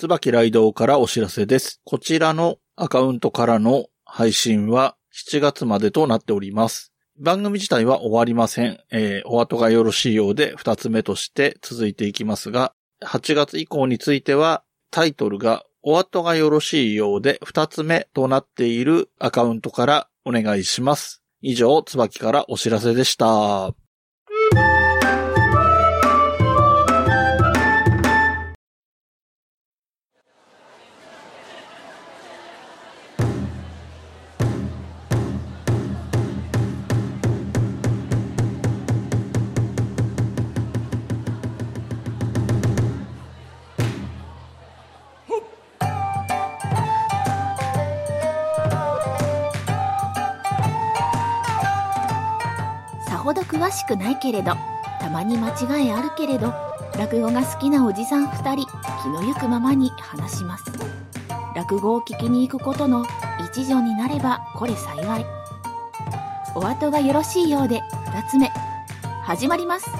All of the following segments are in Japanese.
椿ライドからお知らせです。こちらのアカウントからの配信は7月までとなっております。番組自体は終わりません。えーお後がよろしいようで2つ目として続いていきますが、8月以降についてはタイトルがお後がよろしいようで2つ目となっているアカウントからお願いします。以上、椿からお知らせでした。詳しくないけれどたまに間違いあるけれど落語が好きなおじさん2人気のゆくままに話します落語を聞きに行くことの一助になればこれ幸いお後がよろしいようで2つ目始まります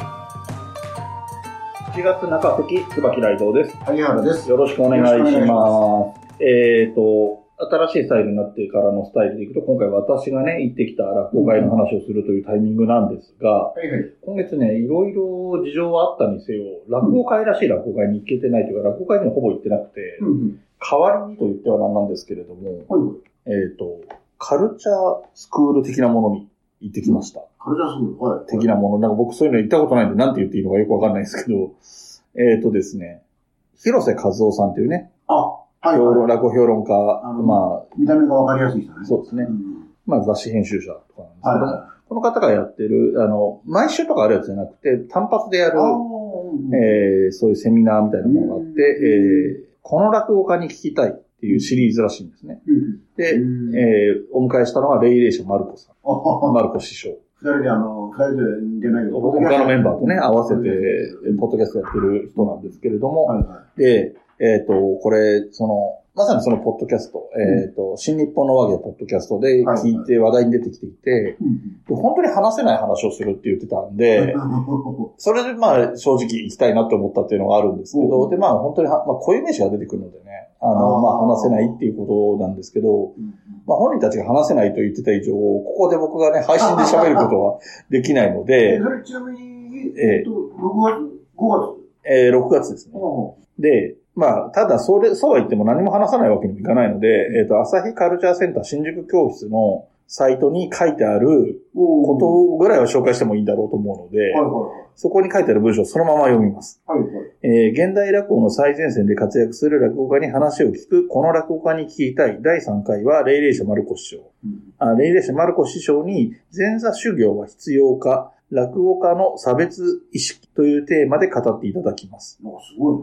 7月中関椿ライドです。萩原です。よろしくお願いしよろしくお願いします。えっ、と、新しいスタイルになってからのスタイルでいくと、今回私がね、行ってきた落語会の話をするというタイミングなんですが、はいはい。今月ね、いろいろ事情はあったにせよ、落語会らしい落語会に行けてないというか、落語会にもほぼ行ってなくて、うんうん。代わりにと言ってはなんなんですけれども、はいはい。えっ、と、カルチャースクール的なものに行ってきました。カルチャースクール。はい。的なもの。なんか僕そういうの行ったことないんで、なんて言っていいのかよくわかんないですけど、えっ、とですね、広瀬和夫さんっていうね、あ、はい評論、はい。落語評論家、まあ、見た目がわかりやすい人ね。そうですねんまあ雑誌編集者とかなんですけども、この方がやってる、あの、毎週とかあるやつじゃなくて、単発でやい。るえーそういうセミナーみたいなものがあって、うんえーこの落語家に聞きたいっていうシリーズらしいんですね。うんで、うんえーお迎えしたのは、霊霊者マルコさん。あマルコ師匠。二人であの、二人で出ないけど、他のメンバーとね、合わせてはい、ポッドキャストやってる人なんですけれども、はで、えっ、と、これ、その、まさにそのポッドキャスト、えっ、と、新日本の和芸ポッドキャストで聞いて話題に出てきていて、本当に話せない話をするって言ってたんで、それでまあ正直行きたいなって思ったっていうのがあるんですけど、うんでまあ本当には、まあ固有名詞が出てくるのでね、あの、まあ話せないっていうことなんですけど、うんまあ本人たちが話せないと言ってた以上、ここで僕がね、配信で喋ることはできないのえ、でそ、れちなみに、えええっと、6月 ?5 月？えー6月ですね。おで、まあ、ただ、それ、そうは言っても何も話さないわけにもいかないので、えっ、と、朝日カルチャーセンター新宿教室のサイトに書いてあるおことぐらいは紹介してもいいんだろうと思うので、そこに書いてある文章をそのまま読みます。いはい。はいはい。えー現代落語の最前線で活躍する落語家に話を聞く、この落語家に聞きたい第3回は、霊霊者マルコ師匠。うんあ霊霊者マルコ師匠に、前座修行は必要か、落語家の差別意識というテーマで語っていただきます。なんかすごい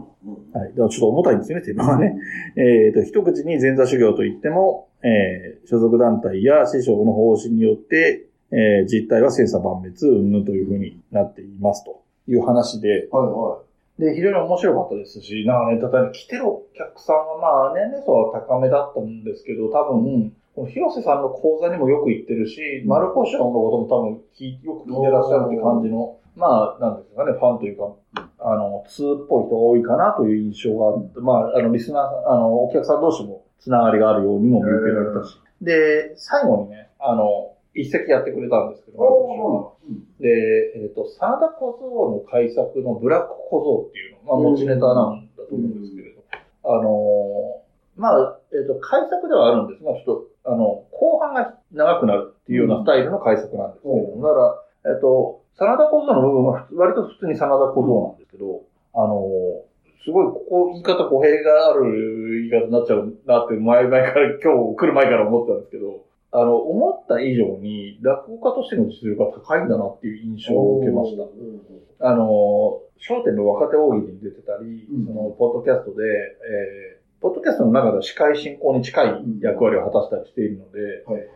はい。だからちょっと重たいんですよね、テーマはね。えっ、と、一口に前座修行といっても、えー所属団体や師匠の方針によって、えー実態は千差万別、うんぬんというふうになっていますという話で、はいはで、非常に面白かったですし、なんかね、例えば来てるお客さんはまあ年齢層は高めだったんですけど、多分、広瀬さんの講座にもよく行ってるし、マルコ師匠のことも多分聞いよく聞いてらっしゃるって感じの、まあ、なんですかね、ファンというか、あの、通っぽい人が多いかなという印象があって、まあ、あの、リスナーあの、お客さん同士もつながりがあるようにも見受けられたし。で、最後にね、あの、一席やってくれたんですけど、マルコ師匠。がおーで、えっ、と、真田小僧の改作のブラック小僧っていうのが持ちネタなんだと思うんですけれど、あのーまあ、えっ、と、改作ではあるんですが、ちょっと、あの、後半が長くなるっていうようなスタイルの改作なんですけれども、だから、えっ、と、真田小僧の部分は割と普通に真田小僧なんですけど、あのーすごい、ここ言い方語弊がある言い方になっちゃうなって、前々から、今日来る前から思ってたんですけど、あの、思った以上に落語家としての実力が高いんだなっていう印象を受けました。あの、商店の若手大喜利に出てたり、うん。その、ポッドキャストで、えーポッドキャストの中では司会進行に近い役割を果たしたりしているので、はい。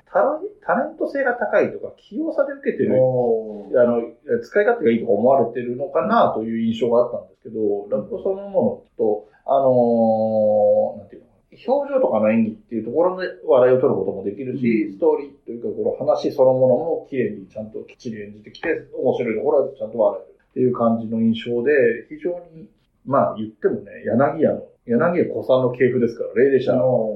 タレント性が高いとか、器用さで受けてる、あの、使い勝手がいいとか思われてるのかなという印象があったんですけど、落語そのものと、あのーなんていうの表情とかの演技っていうところで笑いを取ることもできるし、うん。ストーリーというか、この話そのものも綺麗にちゃんときっちり演じてきて、面白いところはちゃんと笑えるっていう感じの印象で、非常に、まあ言ってもね、柳家の柳家古参の系譜ですから、霊々者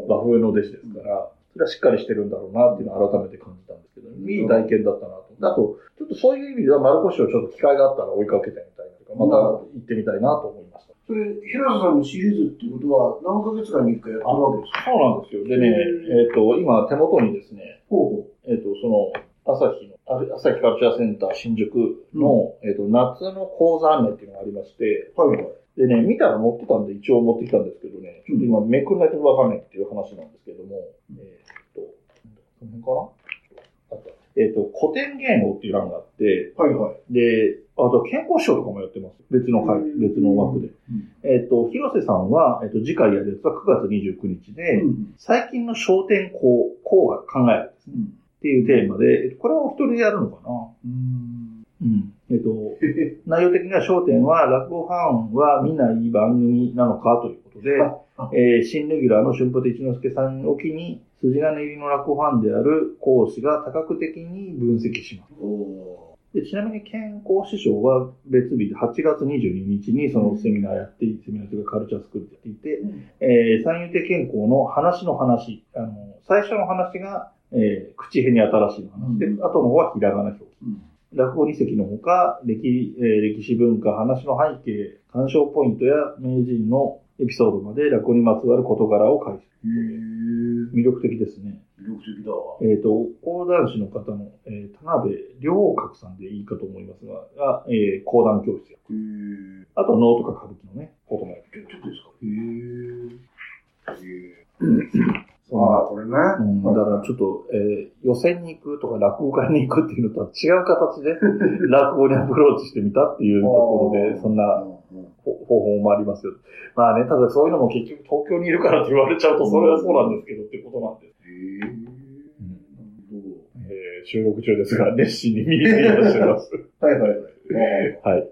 和風の弟子ですから、それはしっかりしてるんだろうなっていうのを改めて感じたんですけど、いい体験だったなと。あと、ちょっとそういう意味では丸越をちょっと機会があったら追いかけてみたいなとか、また行ってみたいなと思いました。それ、広瀬さんのシリーズっていうことは、何ヶ月かに一回やってるわけですか？そうなんですよ。でね、えっ、と、今手元にですね、ほうほえっ、と、その、朝日の、あ朝日カルチャーセンター新宿の、えっ、と、夏の講座案内っていうのがありまして、う。はいはい。でね、見たら載ってたんで一応持ってきたんですけどね、ちょっと今めくんないとわかんないっていう話なんですけども、えっ、と、この辺かな？あった。えっ、と、古典芸能っていう欄があって、はいはい。で、あと健康賞とかもやってます。別の回、うん別の枠で。うんえっ、と、広瀬さんは、えっ、と、次回やるやつは9月29日で、うん最近の焦点こう、こうが考えるですね。っていうテーマで、えっとこれはお一人でやるのかな？うん。うん。えっと、内容的には焦点は、落語ファンは見ない番組なのかということで、あえー新レギュラーの春風亭一之輔さんを機に、筋金入りの落語ファンである講師が多角的に分析します。おでちなみに健康師匠は別日で8月22日にそのセミナーやって、セミナーというかカルチャースクールでやっていて、えー、三遊亭健康の話の話、あの、最初の話が、えー、口へに新しいの話で、うん。後の方はひらがな表記。うん落語二席のほか、歴、えー歴史文化、話の背景、鑑賞ポイントや名人のエピソードまで落語にまつわる事柄を解説。魅力的ですね。魅力的だわ。えっ、と、講談師の方の、えー田辺良角さんでいいかと思いますが、がえー講談教室や。あと、能とか歌舞伎のね、こともやってる。ちょ、っとですか？へぇへぇそんなね。うん、だからちょっと、えー予選に行くとか落語会に行くっていうのとは違う形で 落語にアプローチしてみたっていうところで、そんな方法もありますよ。まあね、ただそういうのも結局東京にいるからって言われちゃうと、それはそうなんですけどっていうことなんです。へ。えー収録中ですが、熱心に見ていらっしゃいます。はいはいはい。はい。はい。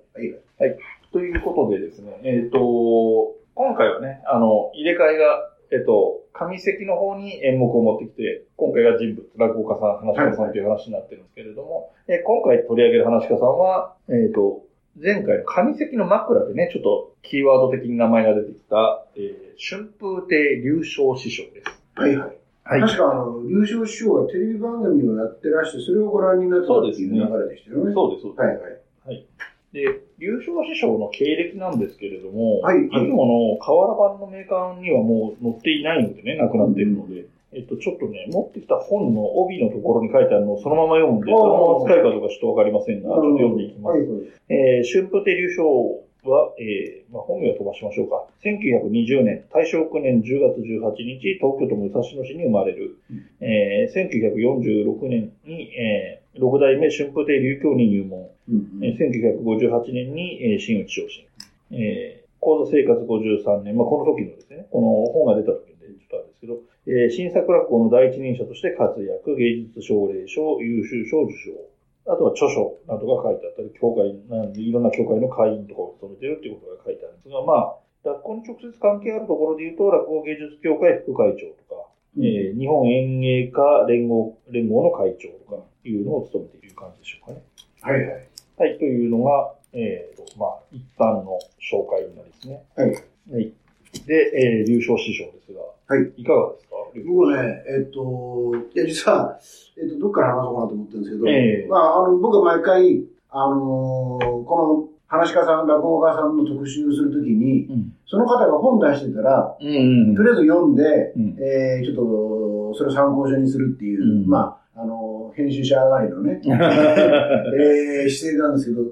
はい。とい。うことでですね、えっ、と、今回はね、あの、入れ替えが、えっ、と、上席の方に演目を持ってきて、今回が人物、落語家さん、話し家さんという話になってるんですけれども、えー今回取り上げる話し家さんは、えっ、と、前回の上席の枕でね、ちょっとキーワード的に名前が出てきた、えー春風亭流昇師匠です。はいはい。はい。確か、あの、優勝師匠がテレビ番組をやってらして、それをご覧になってたっていう流れでしたよね。そうです、そうです。はいはい。で、流昇師匠の経歴なんですけれども、はいいつもの瓦版のメーカーにはもう載っていないのでね、なくなっているので、えっと、ちょっとね、持ってきた本の帯のところに書いてあるのをそのまま読んで、そのまま使いかどうかちょっとわかりませんが、ちょっと読んでいきます。はいはい。えー春風亭流昇は、えーまあ、本名を飛ばしましょうか。1920年、大正9年10月18日、東京都武蔵野市に生まれる。うんえー1946年に、えー六代目春風亭流教に入門。うんえー1958年に、えー真打ち昇進。えー高座生活53年、まあ、この時のですね、この本が出た時でちょっとあれですけど、えー新作落語の第一人者として活躍、芸術奨励賞、優秀賞受賞。あとは著書などが書いてあったり、教会、なんでいろんな教会の会員とかを務めてるっていうことが書いてあるんですが、まあ、落語に直接関係あるところで言うと、落語芸術協会副会長とか、えー日本演芸家連合連合の会長とかいうのを務めている感じでしょうかね。はいはい。はい、というのが、えーと、まあ、一般の紹介になりますね。はい。はい。で、えー、優勝師匠ですが、はい。いかがですか？僕ね、えっと、いや、実は、えっと、どっから話そうかなと思ってるんですけど、ええまあ、あの、僕は毎回、あのーこの、話し家さん、落語家さんの特集するときに、うん。その方が本出してたら、うんうんとりあえず読んで、うん。えー、ちょっと、それを参考書にするっていう、うんまあ、編集者上がりのね、えー、姿勢なんですけど、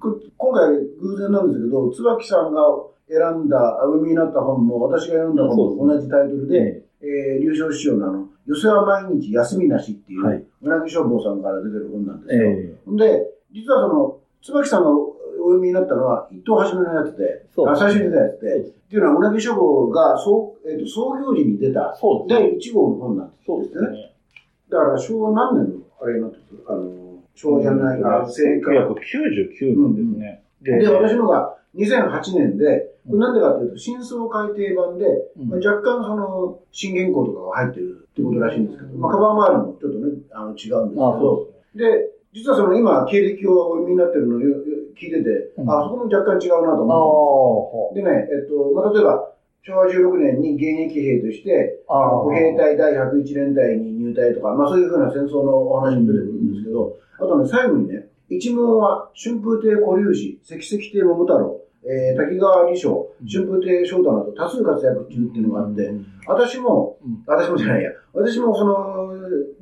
こ今回偶然なんですけど、椿さんが選んだ、お読みになった本も、私が読んだ本と同じタイトルで、えー、優勝師匠のあの、寄せは毎日休みなしっていう、はい。うなぎ消防さんから出てる本なんですよ。えほんで、実はその、椿さんがお読みになったのは、一等初めのやつで、あ最初に出たやつで、っていうのは、うなぎ書房が創,、えーと創業時に出た。第1号の本なんですそうですね。だから昭和何年のあれになってあの、昭和じゃない、あ、正解。1999年ですね。で、私のが2008年で、これなんでかっていうと、新装改訂版で、うん。まあ、若干その、新原稿とかが入ってるってことらしいんですけど、まあ、カバー周りもちょっとね、あの、違うんですけあど、で、実はその今、経歴をお読みになってるのを聞いてて、うん。あ、そこも若干違うなと思って。でね、えっと、まあ、例えば、昭和16年に現役兵として、兵隊第101連隊に入隊とか、まあそういうふうな戦争のお話も出てくるんですけど、あとね、最後にね、一門は春風亭古龍氏、赤石亭桃太郎、えー、滝川義章、春風亭昇太など多数活躍中っていうのがあって、私も、うん。私もじゃないや、私もその、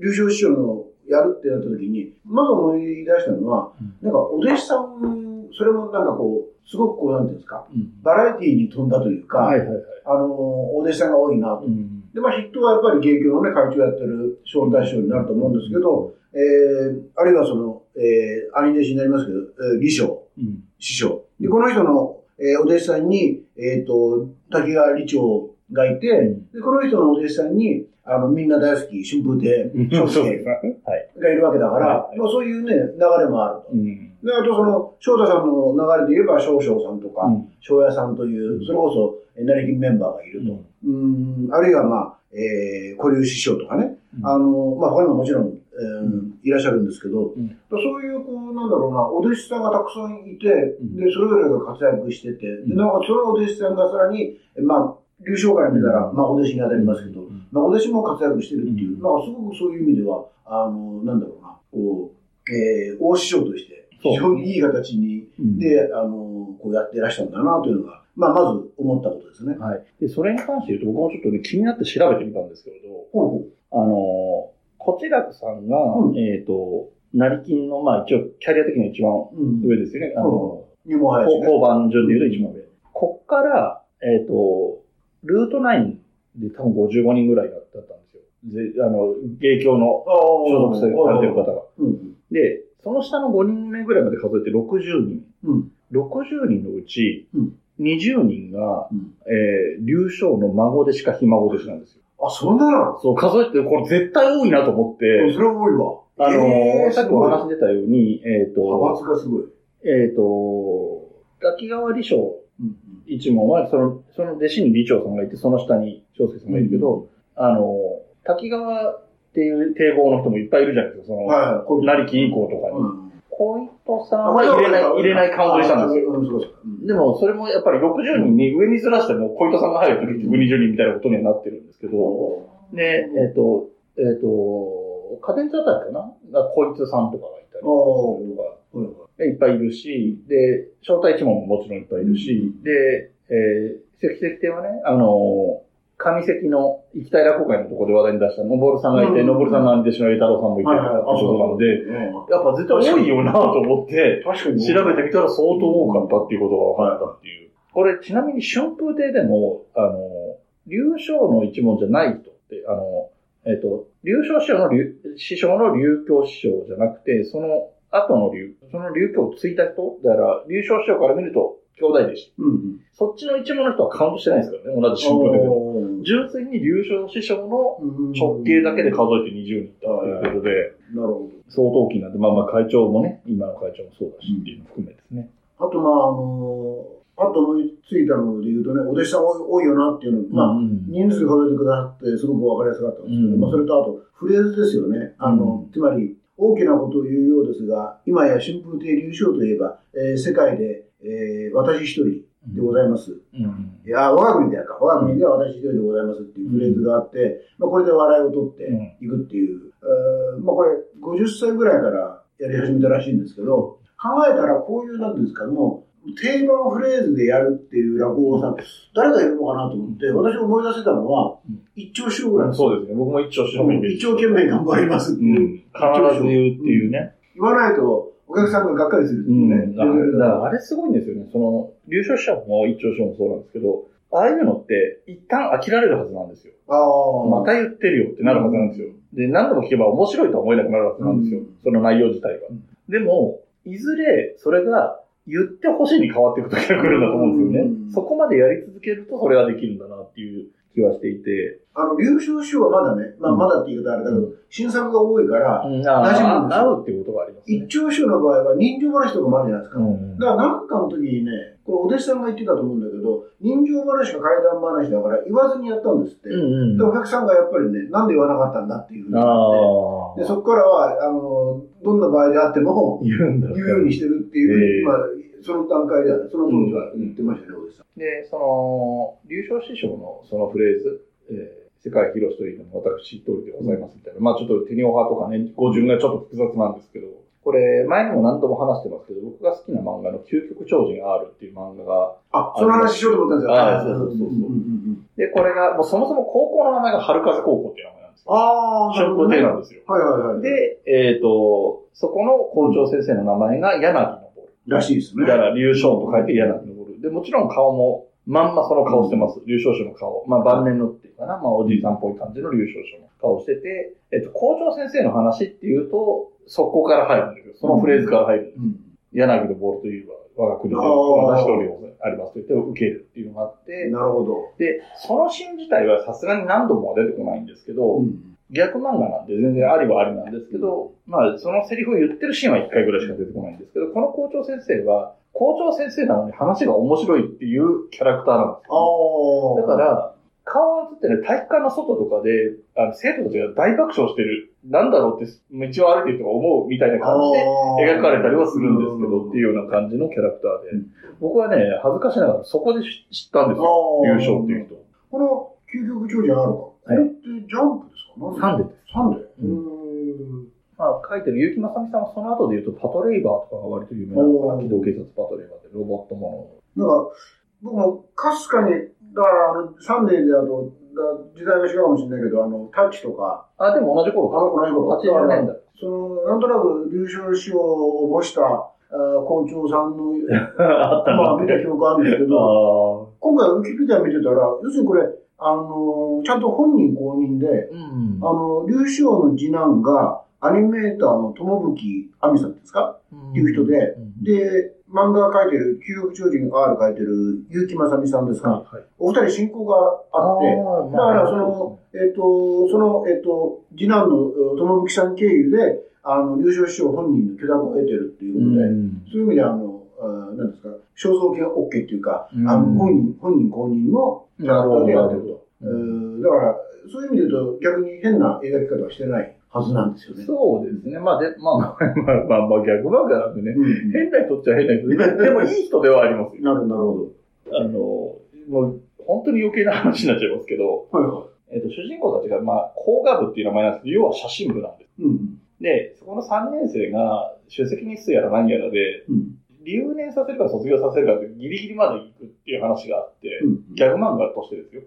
流昇師匠のやるってなった時に、まず思い出したのは、うんなんかお弟子さん、それもなんかこう、すごくこう、なんていうんですか、うんバラエティに富んだというか、はいはいはい。あの、お弟子さんが多いなと。うんで、まあ、筆頭はやっぱり芸協のね、会長やってる招待師匠になると思うんですけど、えー、あるいはその、えー、兄弟子になりますけど、えー、李翔、うん師匠。で、この人の、えー、お弟子さんに、えっ、と、滝川李長がいて、うんで、この人のお弟子さんに、あの、みんな大好き、春風亭昇介。がいるわけだから、はい。まあ、そういうね、流れもあると。うん。で、あとその、翔太さんの流れで言えば、少々さんとか、うん。さんという、それこそ、えー成金メンバーがいると。うん、あるいはまあ、えー、古流師匠とかね、うん。あの、まあ、他にももちろん、えーうん。いらっしゃるんですけど、うん。そういう、こう、なんだろうな、お弟子さんがたくさんいて、ん。で、それぞれが活躍してて、で、ん。なんかそのお弟子さんがさらに、えまあ、流昇から見たら、うんまあ、お弟子に当たりますけど、んまあ、お弟子も活躍してるっていう、うんなんかすごくそういう意味では、あの、なんだろうな、こう、えー、大師匠として、非常にいい形に、うんで、あの、こうやってらっしゃるんだなというのが、まあ、まず思ったことですね。はい。で、それに関して言うと、僕もちょっとね、気になって調べてみたんですけれど、ほうほう。あのー、こちらくさんが、うんえっ、と、成金の、まあ一応、キャリア的には一番うん。上ですよね。あの、にも早いしね。交番順で言うと一番上。こっから、えっ、と、ルート9で多分55人ぐらいだったんですよ。で、あの、芸協の所属されてる方が。うん。で、その下の5人目ぐらいまで数えて60人。うん。60人のうちうん、20人が、うん。えー、流昇の孫弟子かひ孫弟子なんですよ。あ、そんなの？そう、数えて、これ絶対多いなと思って、それは多いわ。あのーえーさっきお話に出たように、えっ、と、派閥がすごい。えっ、と、滝川理章うん。一門は、その、その弟子に理長さんがいて、その下に翔介さんがいるけど、あの、滝川っていう堤防の人もいっぱいいるじゃないですか、その、はい成木以降とかに。うん。小糸さんは入れない、入れないカウントにしたんですよ。でも、それもやっぱり60人に上にずらしても、小糸さんが入ると結局20人みたいなことにはなってるんですけど、で、えっ、と、えっ、と、家電あたりかな？が小糸さんとかがいたりおとか、はいっぱいいるし、で、招待一門ももちろんいっぱいいるし、で、えー、関石亭はね、あのー、上関の行きたい落語会のところで話題に出した、のぼるさんがいて、うんのぼるさんの兄弟子の栄太郎さんもいて、はいはいってことなので、うんやっぱ絶対多いよなと思って、確かに。調べてみたら相当多かったっていうことが分かったっていう。これ、ちなみに春風亭でも、あの、流昇の一門じゃない人って、あの、えっ、と、流昇師匠の流師匠の流教師匠じゃなくて、その後の流、その流教を継いだ人だから、流昇師匠から見ると、兄弟弟子。うんうん。そっちの一門の人はカウントしてないんですからね、同じ春風亭で純粋に流昇師匠のうん直系だけで数えて20人だっていうことで、なるほど。相当大きいなんで、まあまあ会長もね、今の会長もそうだしっていうのも含めですね。あと、まあ、あのー、パッと思いついたので言うとね、お弟子さん多いよなっていうの、まあ、うん人数数えてくださって、すごくわかりやすかったんですけど、うんまあ、それとあと、フレーズですよね。あの、うん。つまり、大きなことを言うようですが、今や春風亭流昇といえば、えー世界で、えー私一人でございます。うんいや、我が国でやか。我が国では私一人でございますっていうフレーズがあって、まあ、これで笑いを取っていくっていう、えーまあ、これ、50歳ぐらいからやり始めたらしいんですけど、考えたらこういう、なんですか、もう、定番フレーズでやるっていう落語家さん、誰がいるのかなと思って、私思い出せたのはうん、一丁師匠ぐらいです。そうですね。僕も一丁師匠。一生懸命頑張りますってういう。ん。必ず言うっていうね。言わないと、お客さんががっかりするってういうね。ん。だからあれすごいんですよね。その、優勝者も一丁師匠もそうなんですけど、ああいうのって一旦飽きられるはずなんですよ。ああ。また言ってるよってなるはずなんですよ。で、何度も聞けば面白いとは思えなくなるはずなんですようん。その内容自体がうん。でも、いずれそれが言ってほしいに変わっていく時が来るんだと思うんですようんね。そこまでやり続けるとそれはできるんだなっていう気はしていて。あの、優勝師匠はまだね、まあ、うんまだって言うとあれだけど、新作が多いから、うん、馴染むんですよあ合うっていうことがありますね一。丁師匠の場合は人情話とかもあるじゃないですか。うんだからなんかの時にね、これお弟子さんが言ってたと思うんだけど、人情話か怪談話だから言わずにやったんですって。うんうんで、お客さんがやっぱりね、なんで言わなかったんだっていうふうにって、あ。で、そこからは、あの、どんな場合であっても、言うんだ。言うようにしてるっていう、ええまあ、その段階ではね、その当時は言ってましたね、お弟子さん。で、その、流昇師匠のそのフレーズ、えー世界広しというのも私一人でございますみたいな。まあちょっとテニオ派とかね、語順がちょっと複雑なんですけど、これ前にも何度も話してますけど、僕が好きな漫画の究極超人 R っていう漫画が、あ、その話しようと思ったんですよ。あそうそうそうそううんうんうんで、これが、もうそもそも高校の名前が春風高校っていう名前なんですよ。ああ。春風亭はなんですよ。いはいはい。、で、えっ、と、そこの校長先生の名前が柳昇。らしいですね。だから、流昇と書いて柳昇。で、もちろん顔も、まんまその顔してます。流昇師の顔。まあ晩年のっていうかな。まあおじいさんっぽい感じの流昇師の顔してて、えっと、校長先生の話っていうと、そこから入るんだけど、そのフレーズから入る。うん。柳のボールといえば、我が国で、あーまた一人ありますと言って受けるっていうのがあって、なるほど。で、そのシーン自体はさすがに何度もは出てこないんですけど、うん。逆漫画なんで全然ありはありなんですけど、まあ、そのセリフを言ってるシーンは一回ぐらいしか出てこないんですけど、この校長先生は、校長先生なのに話が面白いっていうキャラクターなんですあよ、あ。だか、ら、顔を映ってね、体育館の外とかで、あの、生徒たちが大爆笑してる、なんだろうって、道を歩いてる人が思うみたいな感じで描かれたりはするんですけど、っていうような感じのキャラクターでうん、僕はね、恥ずかしながらそこで知ったんですよ、柳昇っていう人。この究極超人あ〜るか。これってジャンプサンデーです。サンデーううん。まあ、書いてるゆうきまさみさんはその後で言うと、パトレイバーとかが割と有名なのか機動警察パトレイバーでロボットもなんか、僕もかすかに、だからあの、サンデーであと、だ時代が違うかもしれないけど、あの、タッチとか、の。あ、でも同じあ頃か。の子の頃、80年代。その、なんとなく柳昇師を応募した、あー校長さんの、あったまあ、な見た記憶あるんですけど、あ今回ウィキペディア見てたら、要するにこれ、あの、ちゃんと本人公認で、ーうん。あの、劉志王の次男が、アニメーターの友吹亜美さんですか？っていう人で、うん。で、漫画描いてる、究極超人 R 描いてる結城正美さんですか、はいはい。お二人親交があって、ーだからその、えっ、と、その、えっ、と、次男のえ友吹さん経由で、あの、優勝師匠本人の許諾を得てるっていうことで、うん。そういう意味であの、肖像権 OK っていうか、うんあの本人、本人公認のキャラクターでやってると。なるほどうんだから、そういう意味で言うと、逆に変な描き方はしてないはずなんですよね。そうですね。まあ、で、まあ、まあ、まあ、まあ、逆漫画なんでね。うん変な人っちゃ変な人で。でも、いい人ではありますよ。なるなるほあの、もう、本当に余計な話になっちゃいますけど、ど。はいはえっと、主人公たちが、まあ、工学部っていう名前なんですけど、要は写真部なんです。い。うん。で、そこの3年生が、出席日数やら何やらで、うん。留年させるか卒業させるかってギリギリまで行くっていう話があって、うん。ギャグ漫画としてですよ。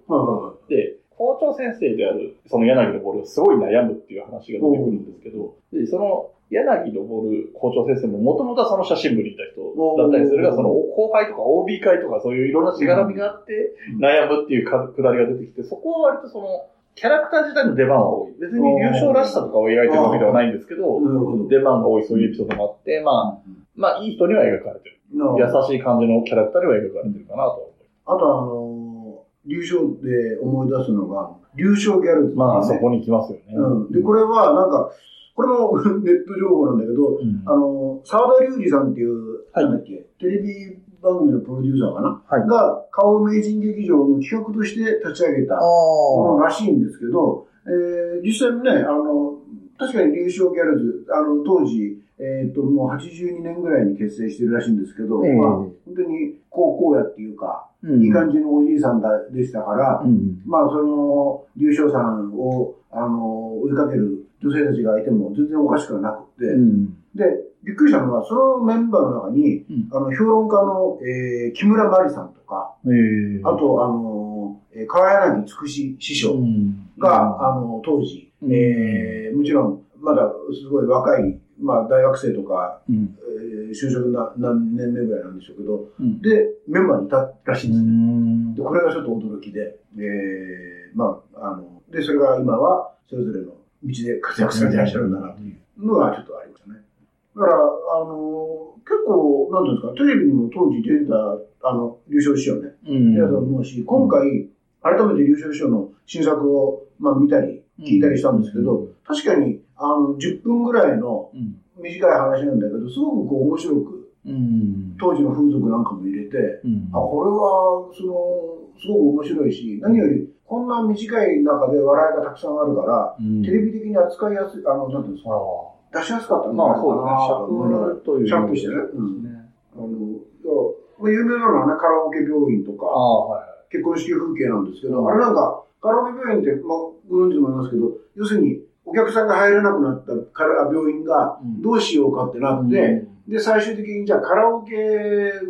で、校長先生である、その柳のボールがすごい悩むっていう話が出てくるんですけど、で、その柳のボール校長先生ももともとはその写真部にいた人だったりするが、その後輩とか OB 会とかそういういろんなしがらみがあってうん悩むっていうかくだりが出てきて、そこは割とその、キャラクター自体の出番は多い。別に優勝らしさとかを描いてるわけではないんですけど。出番が多いそういうエピソードもあって、まあ、まあいい人には描かれてる。優しい感じのキャラクターには描かれてるかなとあとあのー、流昇で思い出すのが、流昇ギャルズってまあそこに来ますよね。うん。で、これはなんか、これも ネット情報なんだけど、うんあの、沢田隆二さんっていう、はいなんだっけ、テレビ番組のプロデューサーかな、はい。が、顔名人劇場の企画として立ち上げたあものらしいんですけど、えー、実際にね、あの、確かに流昇ギャルズ、あの、当時、えっ、と、もう82年ぐらいに結成してるらしいんですけど、ええ。まあ、本当に高校やっていうか、うん。いい感じのおじいさんだでしたから、うん。まあ、その、流昇さんを、あの、追いかける女性たちがいても全然おかしくはなくて、うん。で、びっくりしたのは、そのメンバーの中に、うんあの、評論家の、えー、木村真理さんとか、ええあと、あの、えー川柳つくし師匠が、あの、当時、うんえー、もちろん、まだすごい若い、まあ、大学生とか、うん。えー、就職な何年目ぐらいなんでしょうけど、うん。で、メンバーにいたらしいんですね。んで、これがちょっと驚きで、えー、まあ、あの、で、それが今は、それぞれの道で活躍されていらっしゃるんだな、というのがちょっとありましたね。だから、あの、結構、なんていうんですか、テレビにも当時出てた、あの、優勝師匠ね、うん。出たと思うし、今回、改めて優勝師匠の新作を、まあ、見たり、聞いたりしたんですけど、確かに、あの、10分ぐらいのうん。短い話なんだけど、すごくこう面白く、うん。当時の風俗なんかも入れて、うん。あ、これは、その、すごく面白いし、何より、こんな短い中で笑いがたくさんあるから、うんテレビ的に扱いやすい、あの、なんていうんですか、出しやすかったんじゃまあないかなと思いながらそうですね。尺という。尺としてね。あの、有名なのはね、カラオケ病院とか。結婚式風景なんですけど、うん。あれなんか、カラオケ病院って、まあ、ご存知と思いますけど、要するに、お客さんが入れなくなったカラ病院がうん。どうしようかってなって、で、最終的にじゃあカラオケ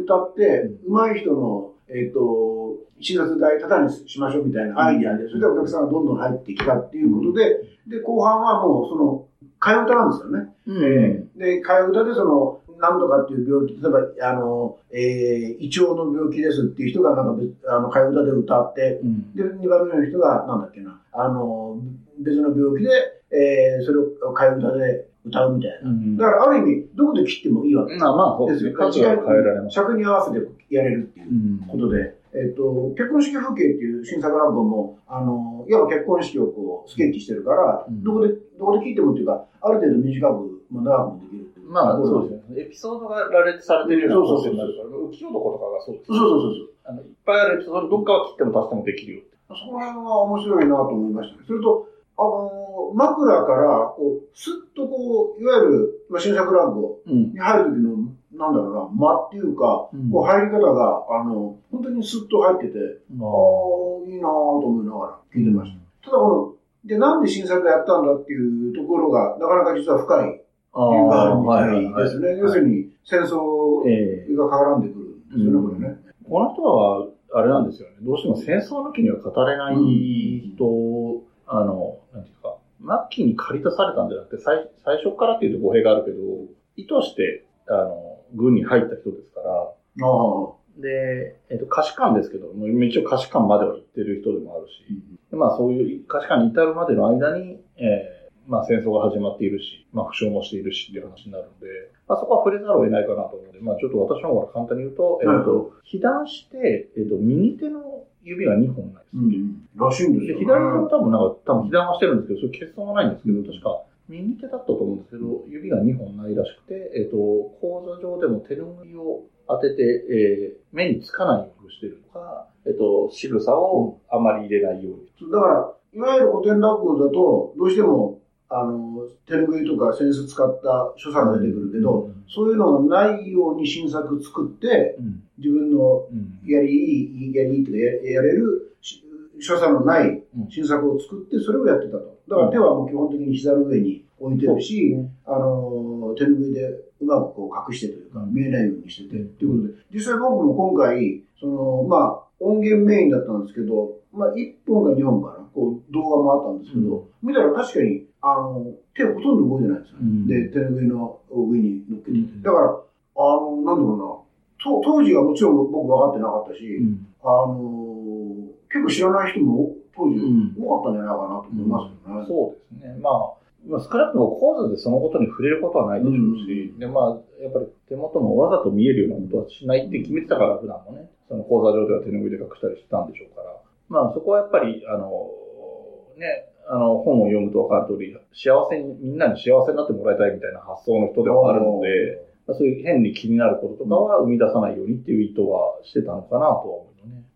歌って、上手い人の、えっ、と、診察代タダにしましょうみたいなアイディアで、それでお客さんがどんどん入ってきたっていうことで、で、後半はもうその、替え歌なんですよね。うん。えーで、替え歌でその、なんとかっていう病気、例えば、あの、えー、胃腸の病気ですっていう人がなんか別、あの、替え歌で歌って、うん。で、2番目の人が、なんだっけな、あの、別の病気で、えー、それを替え歌で歌うみたいな。うん。だから、ある意味、どこで切ってもいいわけまあまあ、そうですね。数は変えられます。尺に合わせてやれるっていううん。ことで、えっ、と、結婚式風景っていう新作落語も、あの、いわば結婚式をこう、スケッチしてるから、うんどこで、どこで聞いてもっていうか、ある程度短くも長くもできる。まあ、そうすですね。エピソードが羅列されてるようなそうそうそう構成になるから、浮世男とかがそうですそうそうそうそう。あの、いっぱいあるエピソードのどっかは切っても足してもできるよ。そこら辺は面白いなと思いましたね。それと、あの、枕から、こう、スッとこう、いわゆる、まあ、新作落語うん。に入る時の、なんだろうな、間っていうか、うんこう入り方が、あの、本当にスッと入ってて、ああ、いいなぁと思いながら聞いてました。ただこの、で、なんで新作やったんだっていうところが、なかなか実は深いあ理由があるみはいたはいいはいですね。要するに、戦争ええが絡んでくるんですよね、これね。この人は、あれなんですよね。どうしても戦争の時には語れない人を、あの、なんていうか、末期に駆り出されたんじゃなくて、最最初からっていうと語弊があるけど、意図して、あの、軍に入った人ですから。で、えっ、と、歌詞官ですけど、もう一応歌詞官までは行ってる人でもあるし、でまあそういう歌詞官に至るまでの間に、えーまあ戦争が始まっているし、まあ負傷もしているしっていう話になるんで、まあそこは触れざるを得ないかなと思うので、まあちょっと私の方から簡単に言うと、えっ、と、被弾して、えっ、と、右手の指が2本ないです。うん。らしいんですでよ、ね。左手も多分なんか、多分被弾はしてるんですけど、それ欠損はないんですけど、確か右手だったと思うんですけど、指が2本ないらしくて、えっ、と、講座上でも手ぬぐいを当てて、えー目につかないようにしてるとか、えっ、と、仕草をあまり入れないように。だから、いわゆる古典落語だと、どうしても、あの、手ぬぐいとか扇子使った所作が出てくるけど、うんそういうのがないように新作作って、うん。自分のうん。やりいい、やりいいっていうかややれるし所作のない新作を作って、それをやってたと。だから手はもう基本的に膝の上に置いてるし、あの、手ぬぐいでうまくこう隠してというか、うん。見えないようにしてて、ということで、実際僕も今回、その、まあ、音源メインだったんですけど、まあ、1本か2本かな、こう、動画もあったんですけど、見たら確かに、あの、手ほとんど動いてないんですよ。うん。で、手ぬぐいの上に乗っけて。うん。だから、あの、なんだろうな、と当時はもちろん僕分かってなかったし、うん。あの、結構知らない人も当時うん。多かったんじゃないかなと思いますよね。そうですね。まあ、まあ、少なくとも講座でそのことに触れることはないでしょうし、で、まあ、やっぱり手元もわざと見えるようなことはしないって決めてたから、普段もね、その講座上では手拭いで隠したりしてたんでしょうから、まあ、そこはやっぱり、あの、ね、あの、本を読むと分かる通り、幸せに、みんなに幸せになってもらいたいみたいな発想の人ではあるので、まあそういう変に気になることとかは生み出さないようにっていう意図はしてたのかなとは思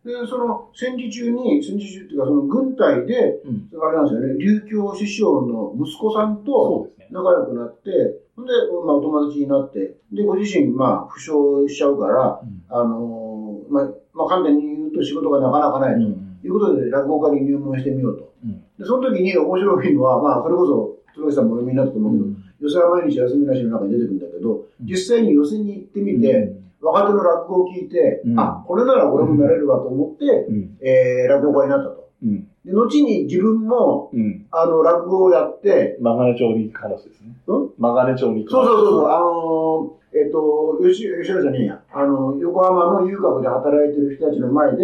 で、その戦時中に、戦時中っていうか、その軍隊で、うん。あれなんですよね、琉球師匠の息子さんそと。仲良くなって、ほんで、まあ、お友達になって、で、ご自身、まあ、負傷しちゃうから、うんあのーまあ、まあ、簡単に言うと仕事がなかなかないと。うんいうことで、落語家に入門してみようと。うんで、その時に面白いのは、まあ、それこそ、鶴木さんもお読みになったと思うけど、寄席は毎日休みなしの中に出てくるんだけど、実際に寄席に行ってみて、若手の落語を聞いて、うんあ、これなら俺もなれるわと思って、うん。えー、落語家になったと。うん。で、後に自分も、うん。あの、落語をやって、マガネ町に行く話ですね。うん？マガネ町に行くそう話。そうそうそう、あのーえっ、と、吉、吉原じゃねえや、あの、横浜の遊郭で働いてる人たちの前で、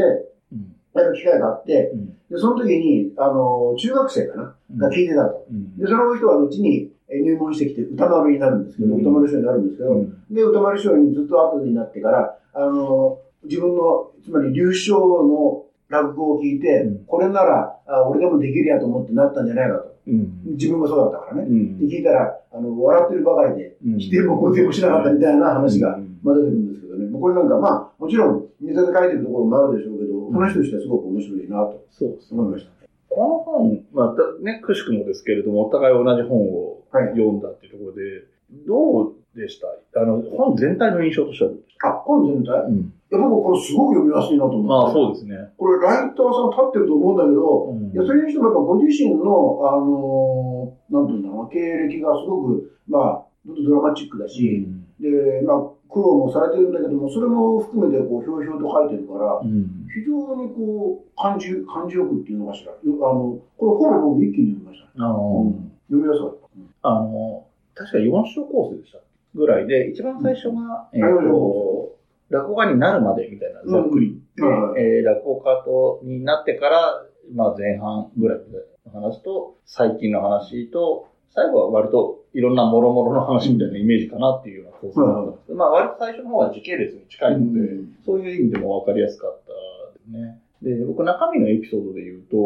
うん。やる機会があって、うん。で、その時に、あの、中学生かな、が聞いてたと。うん。で、その人は後にえー入門してきて歌丸になるんですけど、うん歌丸師匠になるんですけど、うん。で、歌丸師匠にずっと後になってから、あの、自分の、つまり流暢の落語を聞いて、うんこれなら、あ俺でもできるやと思ってなったんじゃないかと。うん。自分もそうだったからね。うんで、聞いたら、あの、笑ってるばかりで、うん否定も肯定もしなかったみたいな話が、うんまあ出てくるんですけどね。これなんか、まあ、もちろん、ネタで書いてるところもあるでしょうけど、ん話としてはすごく面白いなとそうですね。思いました。この本、まあ、だね、くしくもですけれども、お互い同じ本をはい読んだっていうところで、どうでした？あの、本全体の印象としてはどう？でしあ、本全体？たうん。いや、僕これすごく読みやすいなと思って。まあそうですね。これライターさん立ってると思うんだけど、うんいや、それにしてもやっぱご自身の、あのーなんていうんだろうな、経歴がすごく、まあ、ちょっとドラマチックだし、で、まあ、苦労もされてるんだけども、それも含めて、こう、ひょうひょうと書いてるからう、ん。非常にこう、感じ、感じよくっていうのかしら。よあの、これほぼ僕一気に読みました。あの、読みやすかった。あの、確か4章コースでした。ぐらいで、一番最初が、えっ、うんと、落語家になるまでみたいな、ざっくり。でうんはいえー落語家とになってから、まあ前半ぐらいの話と、最近の話と、最後は割といろんな諸々の話みたいなイメージかなっていうような構成だったんですけど、まあ割と最初の方は時系列に近いので、うんそういう意味でも分かりやすかったですね。で、僕中身のエピソードで言うと、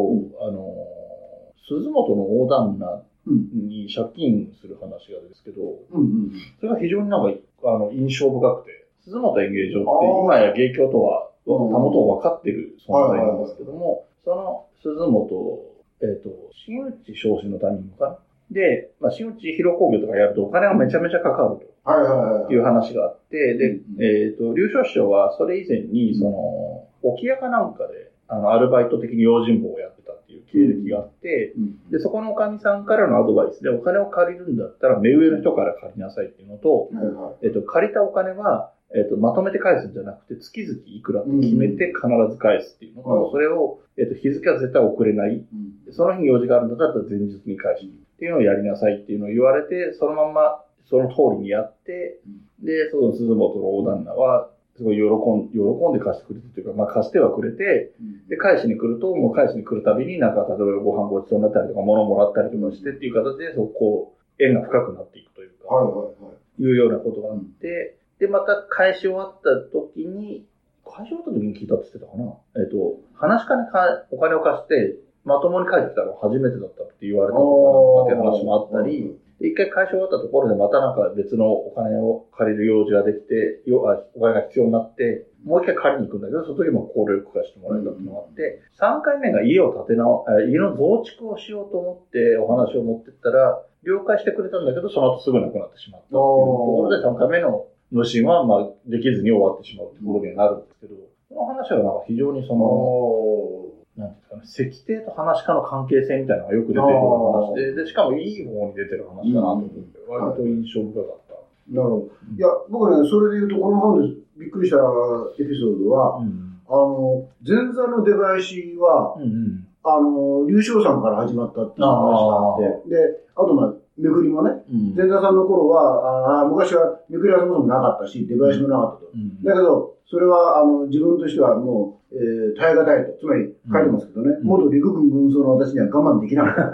あの、鈴本の大旦那うん。に借金する話があるんですけど、うんうん。それが非常になんか、あの、印象深くて、鈴本演芸場って今や芸協とは、たうんもとを分かってる存在なんですけども、その鈴本、えっ、と、新内昇進のタイミングかな？で、まあ、新内広工業とかやるとお金がめちゃめちゃかかると。はいはいはい。っていう話があって、でうん、えっ、と、劉少師匠はそれ以前に、その、沖屋かなんかで、あの、アルバイト的に用心棒をやって経歴があって、うん。で、そこのおかみさんからのアドバイスで、お金を借りるんだったら、目上の人から借りなさいっていうのと。えっ、と、借りたお金は、えっ、と、まとめて返すんじゃなくて、月々いくらって決めて必ず返すっていうのと、うんそれを、えっ、と、日付は絶対遅れない。うん。その日に用事があるんだったら前日に返すっていうのをやりなさいっていうのを言われて、そのまんまその通りにやって、で、その鈴本の大旦那は、すごい喜ん喜んで貸してくれてというか、まあ貸してはくれて、で、返しに来ると、もう返しに来るたびになんか、例えばご飯ごちそうになったりとか、物もらったりとかしてっていう形で、そうこう、縁が深くなっていくというか、はいはいはい。いうようなことがあって、で、また返し終わった時に、返し終わった時に聞いたって言ってたかな。えっ、と、話し家にかお金を貸して、まともに返ってきたの初めてだったって言われたことかなとかっていう話もあったり、で一回返し終わったところでまたなんか別のお金を借りる用事ができて、よあお金が必要になって、もう一回借りに行くんだけど、その時も考慮よく貸してもらえたっていうのがあって、3回目が家を建て直、え家の増築をしようと思ってお話を持ってったら、了解してくれたんだけど、その後すぐ亡くなってしまったっていうところで、3回目の無心はまあできずに終わってしまうってことにはなるんですけど、その話はなんか非常にその、おなんていうんですかね、石庭と話し家の関係性みたいなのがよく出てくる話で、で、しかもいい方に出てる話だなと思って、割と印象深かった。ーなるほど。いや、僕ね、それで言うと、この本でびっくりしたエピソードは、うん。あの、前座の出囃子は、うんうん。あの、龍翔さんから始まったっていう話があって、で、あとまあ、めくりもね、うん。前座さんの頃は、あ昔はめくりはそもそもなかったし、出囃子もなかったと。うんだけど、それは、あの、自分としてはもう、えー、耐え難いと。つまり、書いてますけどね、うん元陸軍軍曹の私には我慢できなかった。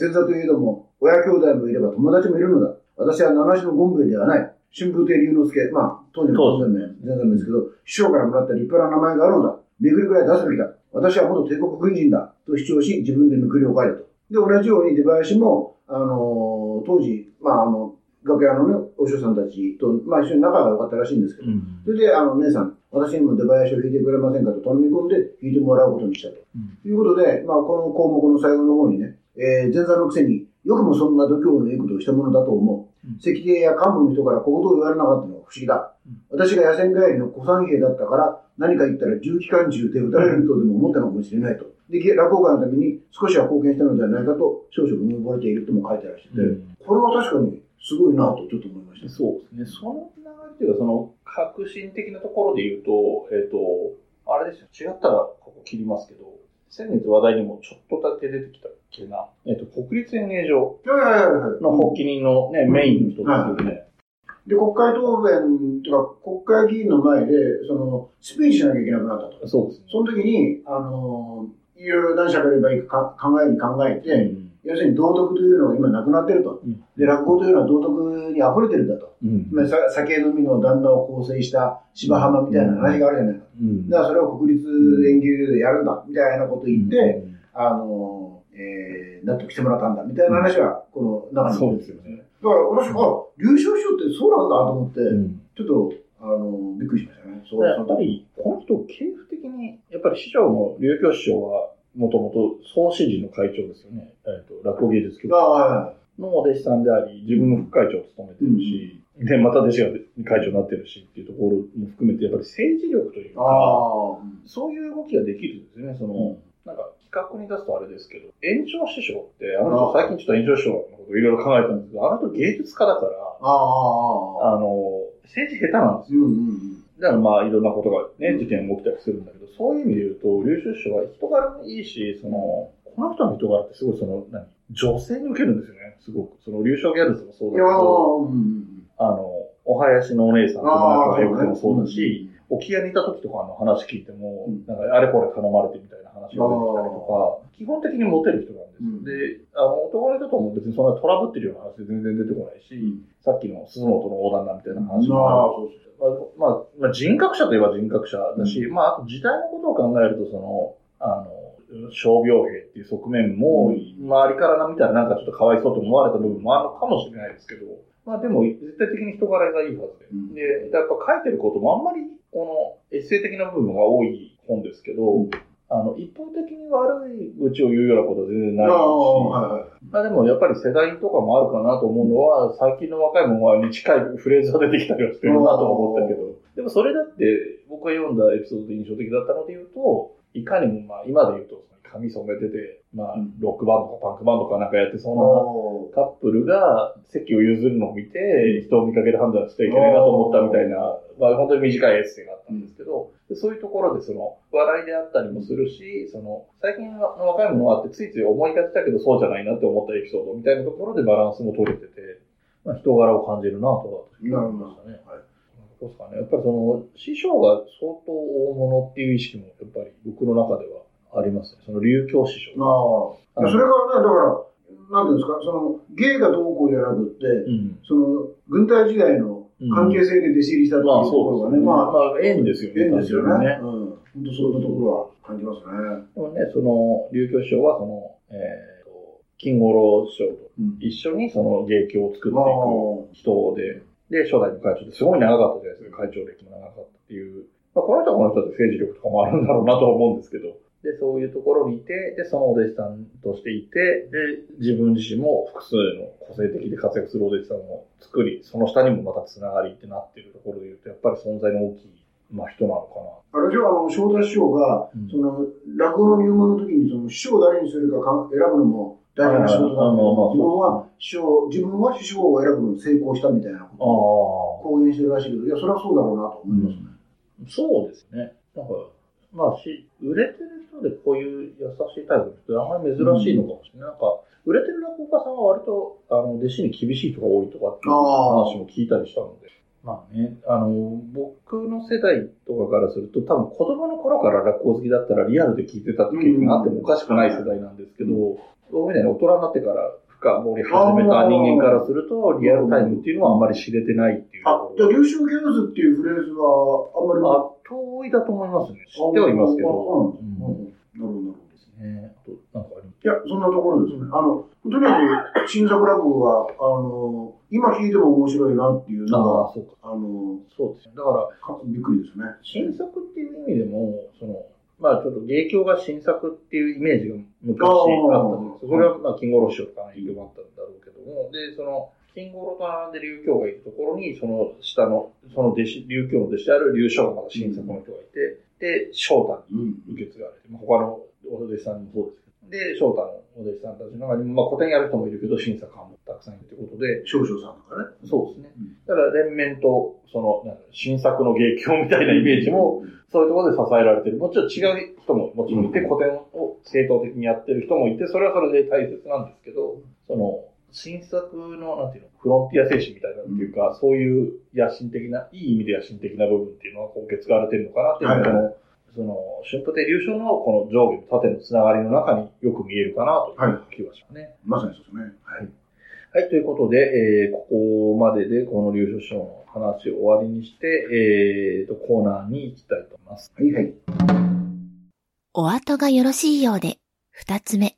前座といえども、親兄弟もいれば友達もいるのだ。私は七種のゴンベイではない。春風亭龍之介、まあ、当時の当然名、前座名ですけど、師匠からもらった立派な名前があるのだ。めくりぐらい出すべきだ。私は元帝国軍人だ。と主張し、自分でめくりを書いたと。で、同じように出囃子も、あのー当時、まあ、あの、楽屋のね、お師匠さんたちと、まあ、一緒に仲が良かったらしいんですけど、うん。それで、あの、姉さん、私にも出囃子を弾いてくれませんかと頼み込んで弾いてもらうことにしたと。ということで、まあ、この項目の最後の方にね、えー前座のくせによくもそんな度胸のいいことをしたものだと思う。うん石庭や幹部の人から小言を言われなかったのは不思議だ。私が野戦帰りの古参兵だったから、何か言ったら重機関銃で撃たれるとでも思ったのかもしれないと。で、落語会のために少しは貢献したのではないかと、少々見覚えているとも書いてらっしゃって、うんこれは確かにすごいなとちょっと思いました。そうですね。その流れというか、その革新的なところで言うと、えっ、と、あれですよ。違ったらここ切りますけど、先月話題にもちょっとだけ出てきたっけな。えっ、と、国立演芸場の発起人のね、メインの人ですよね。で、国会答弁というか、国会議員の前で、その、スピーチしなきゃいけなくなったと。そうですね。その時に、あの、いろいろ何喋ればいいかか考えに考えて、うん要するに道徳というのが今なくなってると。うんで、落語というのは道徳に溢れてるんだと。うんまあさ酒飲みの旦那を構成した芝浜みたいな話があるじゃないか。うんだからそれを国立演芸場でやるんだ、みたいなことを言って、うんあの、えー、納得してもらったんだ、みたいな話は、この中に。そうですよね。だから私、あ、優勝しようってそうなんだと思って、うんちょっと、あの、びっくりしましたね。そうやっぱり、この人、系譜的に、やっぱり師匠の劉教師匠は、もともと総支持の会長ですよね。えっ、と、落語芸術協会。のお弟子さんであり、自分も副会長を務めてるし、で、また弟子が会長になってるしっていうところも含めて、やっぱり政治力というか。そういう動きができるんですね。その、なんか企画に出すとあれですけど、延長師匠って、あの人あ最近ちょっと延長師匠のこといろいろ考えたんですけど、あの人芸術家だから。あの、政治下手なんですよ。うんうんだからまあいろんなことがね、事件が起きたりするんだけど、そういう意味で言うと、劉州師匠は人柄もいいし、その、この人の人柄ってすごいその、何？女性に受けるんですよね、すごく。その、劉将ギャルズもそうだけど。あの、お囃子のお姉さんとああ、仲良くてもそうだし、沖屋にいた時とかの話聞いても、うんなんかあれこれ頼まれてみたいな話が出てきたりとか、基本的にモテる人なんです。うん。で、あの、男の人とも別にそんなトラブってるような話で全然出てこないし、うん。さっきの鈴本の横断だみたいなあ話もまあ、まあ、まあ、人格者といえば人格者だし、まあ、あと時代のことを考えると、その、あの、傷病兵っていう側面も、うん。周りから見たらなんかちょっとかわいそうと思われた部分もあるのかもしれないですけど、まあでも、絶対的に人柄がいいはずで。うん。で、やっぱ書いてることもあんまり、この、エッセイ的な部分が多い本ですけど、うんあの、一方的に悪い愚痴を言うようなことは全然ないし、はいはい。まあでもやっぱり世代とかもあるかなと思うのは、最近の若い者に近いフレーズが出てきたりはしてるなと思ったけど、でもそれだって僕が読んだエピソードで印象的だったので言うと、いかにもまあ今で言うと髪染めてて、まあうん。ロックバンドとかパンクバンドとかなんかやってそうなおカップルが席を譲るのを見て、人を見かけで判断しちゃいけないなと思ったみたいな、まあ本当に短いエッセイがあったんですけど、でそういうところでその、笑いであったりもするし、その、最近の若いものがあってついつい思いがちだけどそうじゃないなって思ったエピソードみたいなところでバランスも取れてて、まあ人柄を感じるなとはなるほど思いましたね。はいどうですかね。やっぱりその、師匠が相当大物っていう意識もやっぱり僕の中ではありますね。その流教師匠。ああ。それからね、だから、なんていうんですか、その、芸がどうこうじゃなくって、うん。その、軍隊時代の関係性で弟子入りしたっていうまあところがね。まあ、まあ、縁ですよね。縁ですよね。うん。本当そういうところは感じますね。でもね、その、流教師匠は、その、えーと、金五郎師匠とうん。一緒にその芸協を作っていあく人で、で、初代の会長ですごい長かったじゃないですか、会長歴も長かったっていう。まあ、この人はこの人で政治力とかもあるんだろうなと思うんですけど、で、そういうところにいて、で、そのお弟子さんとしていて、で、自分自身も複数の個性的で活躍するお弟子さんを作り、その下にもまたつながりってなっているところで言うと、やっぱり存在の大きい、まあ、人なのかな。あれでしょ、あの、翔太師匠が、うんその、落語の入門の時に、その、師匠を誰にするかか選ぶのも大事な仕事だけああまあまあど、自分は師匠、自分は師匠を選ぶのに成功したみたいなことをああ。公言してるらしいけど、いや、それはそうだろうなと思いますね。そうですね。なんか、まあし、売れてる人でこういう優しいタイプの人あんまり珍しいのかもしれない。なんか、売れてる落語家さんは割と、あの、弟子に厳しい人が多いとかっていう話も聞いたりしたので。まあね、あの、僕の世代とかからすると、多分子供の頃から落語好きだったらリアルで聞いてたって経験があってもおかしくない世代なんですけど、僕みたいに大人になってから深掘り始めた人間からすると、リアルタイムっていうのはあんまり知れてないっていうとあこ、じゃあ、ろ。優秀ギャルズっていうフレーズは、あんまり、あ、遠いだと思いますね。知ってはいますけど。うん。うんなるほど、なるほど。ですね。あと、なんかありいや、そんなところですね。あの、とにかく、新作落語は、あの、今聞いても面白いなっていうのああ、が、そうか。あの、そうですね。だから、かびっくりですね。新作っていう意味でも、その、まあちょっと芸協が新作っていうイメージが昔あったんですけど、それはまあ金五郎師匠とかの影響もあったんだろうけども、で、その、金五郎と並んで流教がいるところに、その下の、その弟子、流教の弟子である流将が新作の人がいて、で、翔太にうん。受け継がれて、まあ、他のお弟子さんもそうですで、翔太のお弟子さんたちの中にも、まあ古典やる人もいるけど、新作派もたくさんいるということで、少々さんとかね。そうですねうん。だから連綿と、その、なん新作の芸協みたいなイメージも、そういうところで支えられてる。もちろん違う人ももちろんいて、うん古典を正当的にやってる人もいて、それはそれで大切なんですけど、その、新作の、なんていうの、フロンティア精神みたいなっていうか、そういう野心的な、いい意味で野心的な部分っていうのは、こう、受け継がれてるのかなっていうのが、はいはいその、春風亭流昇のこの上下と縦のつながりの中によく見えるかなという気はしますね。まさにそうですね。はい。はい、ということで、えー、ここまででこの流書師匠の話を終わりにして、えーと、コーナーに行きたいと思います。はいはい。お後がよろしいようで、二つ目。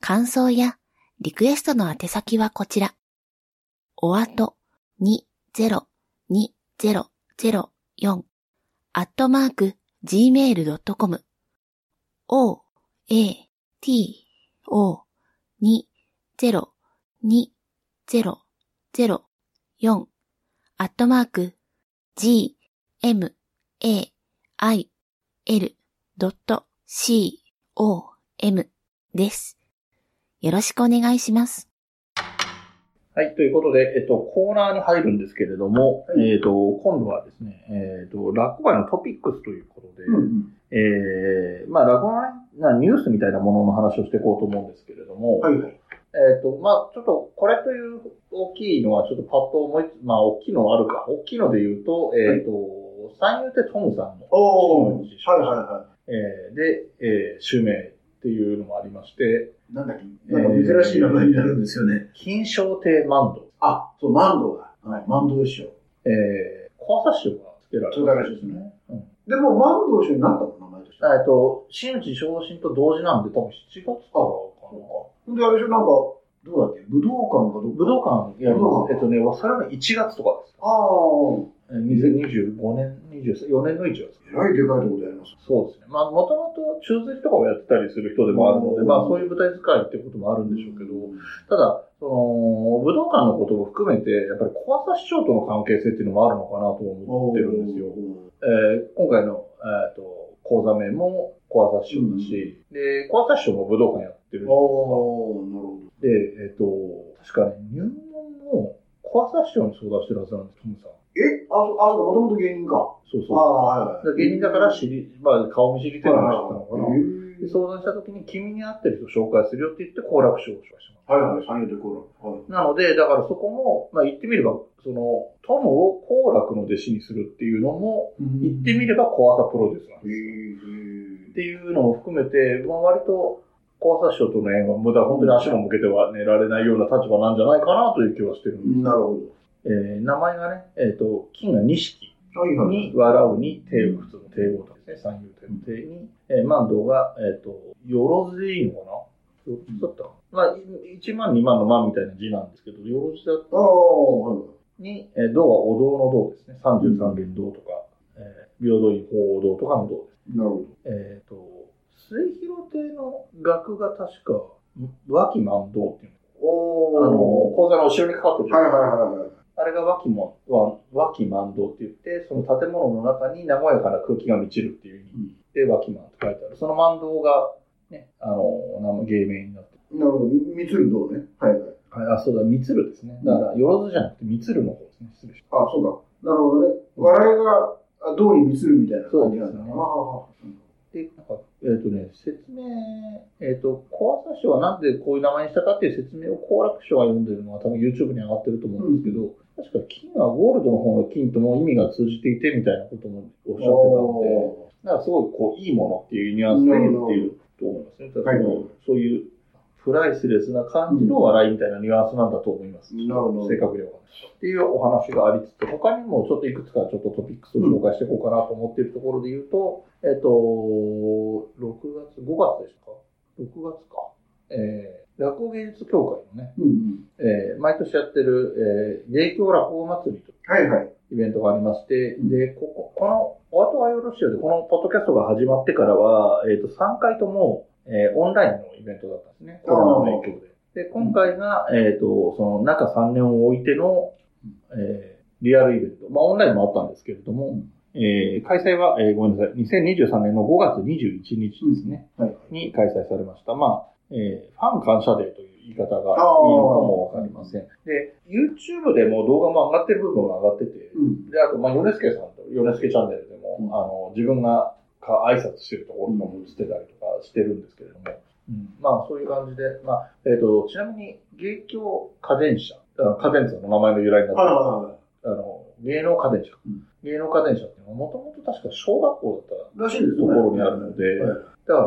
感想やリクエストの宛先はこちら。お後2020004アットマーク gmail.com o a t o 202004アットマーク g m a i l ドット c o m です。よろしくお願いします。はい、ということで、えっと、コーナーに入るんですけれども、はいえっと、今度はですね、えっと、落語界のトピックスということで、うんえー、まあ、落語のね、なニュースみたいなものの話をしていこうと思うんですけれども、はいはい。えっ、と、まあ、ちょっと、これという大きいのは、ちょっとパッと思いつ、まあ、大きいのはあるか。大きいので言うと、えっ、と、三遊亭トムさんの、おー、はいはいはえーで、えー、襲名っていうのもありまして、い。なんだっけ？なんか珍しい名前になるんですよね。金賞亭万堂、あ、そう、万堂が。はい、万堂師匠。えー、小朝師匠がつけられつけられたらですね。うんでも、万堂師匠になったの名前として。えっ、と、真打昇進と同時なんで、多分7月からかな。で、あれでしょ、なんか、どうだっけ？武道館かど。武道館やります。武道館えっとね、それは1月とかです。ああ、えー2025年、24年の1月。えらいでかいとこでやります。そうですね。まあ、もともと中継とかをやってたりする人でもあるので、うんまあ、そういう舞台使いってこともあるんでしょうけど、ただ、その、武道館のことも含めて、やっぱり小朝師匠との関係性っていうのもあるのかなと思ってるんですよ。えー今回の、えっ、と、講座名も小朝師匠だし、で、小朝師匠も武道館やってるじゃないですで、えっ、と、確かね、入門も小朝師匠に相談してるはずなんです、トムさん。ど。え？あ、そあ、そうか、もともと芸人か。あそうそう。あ、はいはい。で芸人だから知り、まあ、顔見知り程度にしてたのかな。はいで相談した時に君に合ってる人を紹介するよって言って好楽師匠を紹介しまはいはい、三遊亭コーラ。はい。す。なので、だからそこも、まあ言ってみれば、その、トムを好楽の弟子にするっていうのも、言ってみれば小朝プロデュースなんへですっていうのも含めて、まあ割と小朝師匠との縁は無駄、本当に足も向けては寝られないような立場なんじゃないかなという気はしてるんです。なるほえー名前がね、えっ、と、金が錦。に、笑うに、帝を普通の帝王とですね、三遊亭の帝に、えー、万道が、えっ、と、よろずでいいのかな？よろずだったかなまあ、1万、2万の万みたいな字なんですけど、よろずだああ、はい。に、えー、道はお堂の道ですね。33元道とか、えー、平等院法堂とかの道です。なるほど。えっ、と、末広亭の額が確か、脇万道っていうおの。あの、講座の後ろにかかってるはいはいはいはい。あれが脇も、わ脇万道って言って、その建物の中に和やかな空気が満ちるっていう意味で、脇万って書いてある。その万道が、ね、あの、芸名になってる。なるほど。みつるどうね。はいはい。はい、あ、そうだ、三つるですね。だから、よろずじゃなくて三つるの方ですね。失礼しあ、そうか。なるほどね。笑いがあ銅にみつるみたいな感じなんだ。そうですねで、なんか、えっ、とね、説明、えっ、と、小朝師匠はなんでこういう名前にしたかっていう説明を好楽師匠が読んでるのは多分 YouTube に上がってると思うんですけど、確か金はゴールドの方の金とも意味が通じていてみたいなこともおっしゃってたので、おなんかすごいこう、いいものっていうニュアンスで言っていると思いますね。だからそういうプライスレスな感じの笑いみたいなニュアンスなんだと思います。なるほど正確には。っていうお話がありつつ、他にもちょっといくつかちょっとトピックスを紹介していこうかなと思っているところで言うと、えっ、と、6月、5月でしたか ?6 月か。えー、落語芸術協会のね、うんうん。えー、毎年やってる、えー、芸協落語祭りとはいはい。イベントがありまして、で、ここ、この、お後はよろしいようで、このポッドキャストが始まってからは、えっ、と、3回とも、えーオンラインのイベントだったんですね。コロナの影響で。で、今回が、えっ、と、その中3年を置いての、えーリアルイベント。まあ、オンラインもあったんですけれども、えー開催は、えーごめんなさい、2023年の5月21日ですね、うんはいに開催されました。まあ、えーファン感謝デーという言い方がいいのかもわかりません。で、YouTube でも動画も上がってる部分が上がってて、うん。で、あと、まあ、ヨネスケさんと、ヨネスケチャンネルでも、うんあの、自分がか挨拶してるところとかもしてたりとかしてるんですけれども、うん、まあ、そういう感じで、まあ、えっ、と、ちなみに、芸協家電車、家電車の名前の由来になってる、はいはいはい。あの、芸能家電車。うん芸能家電車っていうのは、もともと確か小学校だったらしい。ところにあるので、はいだから、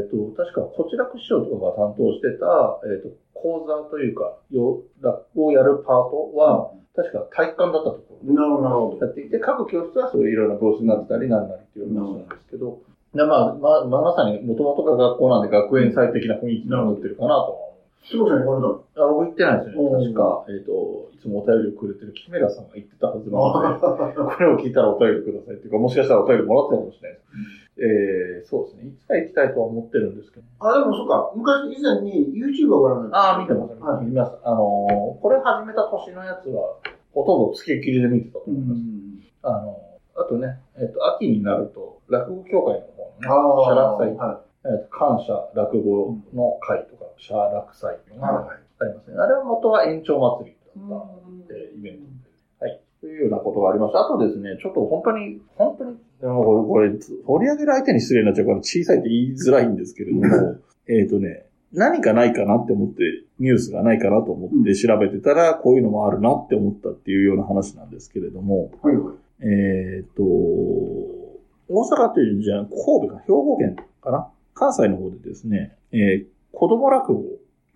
えっ、と、確か、こちらく師匠とかが担当してた、えっ、と、講座というか、よ落語をやるパートは、確か体育館だったところ。なるほど、やっていて、各教室はそういういろいろなブースになってたりなんなりっていう話なんですけど、でまあ、まあ、まあ、まさに元々が学校なんで学園祭的な雰囲気になってるかなとは思う。ど。すごさんに言われたの？あ僕行ってないですよね。確か、えっ、と、いつもお便りをくれてるキメラさんが言ってたはずなので、あ これを聞いたらお便りくださいっていうか、もしかしたらお便りもらってたかもしれないです。えー、そうですね。いつか行きたいとは思ってるんですけど。あ、でもそうか。昔以前に YouTube をご覧になってああ、見てます、はい。見ます。あのーこれ始めた年のやつは、ほほとんど付きっきりで見てたとう思います。ん。あの、あとね、えっ、と、秋になると、落語協会のあ方のね、社あ、楽祭、はえっと感謝落語の会とか、社楽祭っていうい。のがはい。ありますね。あれは元は延長祭りだった、えーイベントで。はい。というようなことがありました。あとですね、ちょっと本当に、本当に、でもこれ、これ、取り上げる相手に失礼になっちゃうから小さいって言いづらいんですけれども、えっとね、何かないかなって思って、ニュースがないかなと思って調べてたら、こういうのもあるなって思ったっていうような話なんですけれども、はいはい。えっ、と、大阪というじゃ神戸か、兵庫県かな？関西の方でですね、えー子供落語、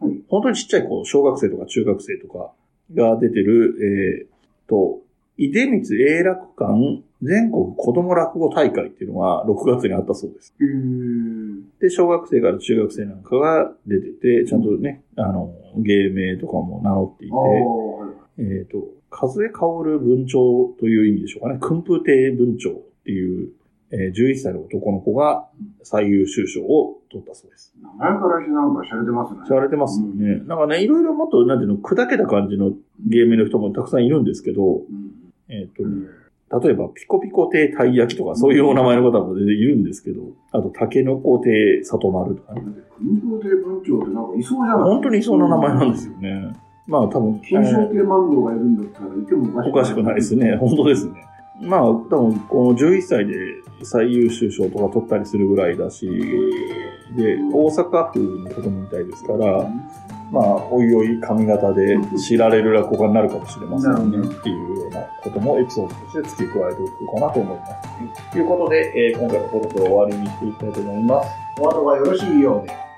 はい本当にちっちゃい子、小学生とか中学生とかが出てる、えーと、出光永楽館全国子供落語大会っていうのが6月にあったそうです。で、小学生から中学生なんかが出てて、ちゃんとね、あの、芸名とかも名乗っていて。えっ、と、風薫る文鳥という意味でしょうかね。訓風亭文鳥っていう、えー11歳の男の子が最優秀賞を取ったそうです。名前からしてなんか洒落てますね。知られてますよね。なんかね、いろいろもっと、なんていうの、砕けた感じの芸名の人もたくさんいるんですけど、うん。えっ、とね、例えば、ピコピコ亭たい焼きとか、そういうお名前の方も全然いるんですけど、あと、タケノコ亭里丸とかね。亭文鳥ってなんかいそうじゃない本当にいそうな名前なんですよね。まあ、多分、金賞系マンゴーがいるんだったらいてもおかしくないですね。本当ですね。まあ、多分、この11歳で最優秀賞とか取ったりするぐらいだし、で、大阪府の子供みたいですから、まあ、おいおい髪型で知られる落語家になるかもしれませんねっていうようなこともエピソードとして付け加えておくかなと思います。ということで、えー今回のことを終わりにしていきたいと思います。お後がよろしいようで。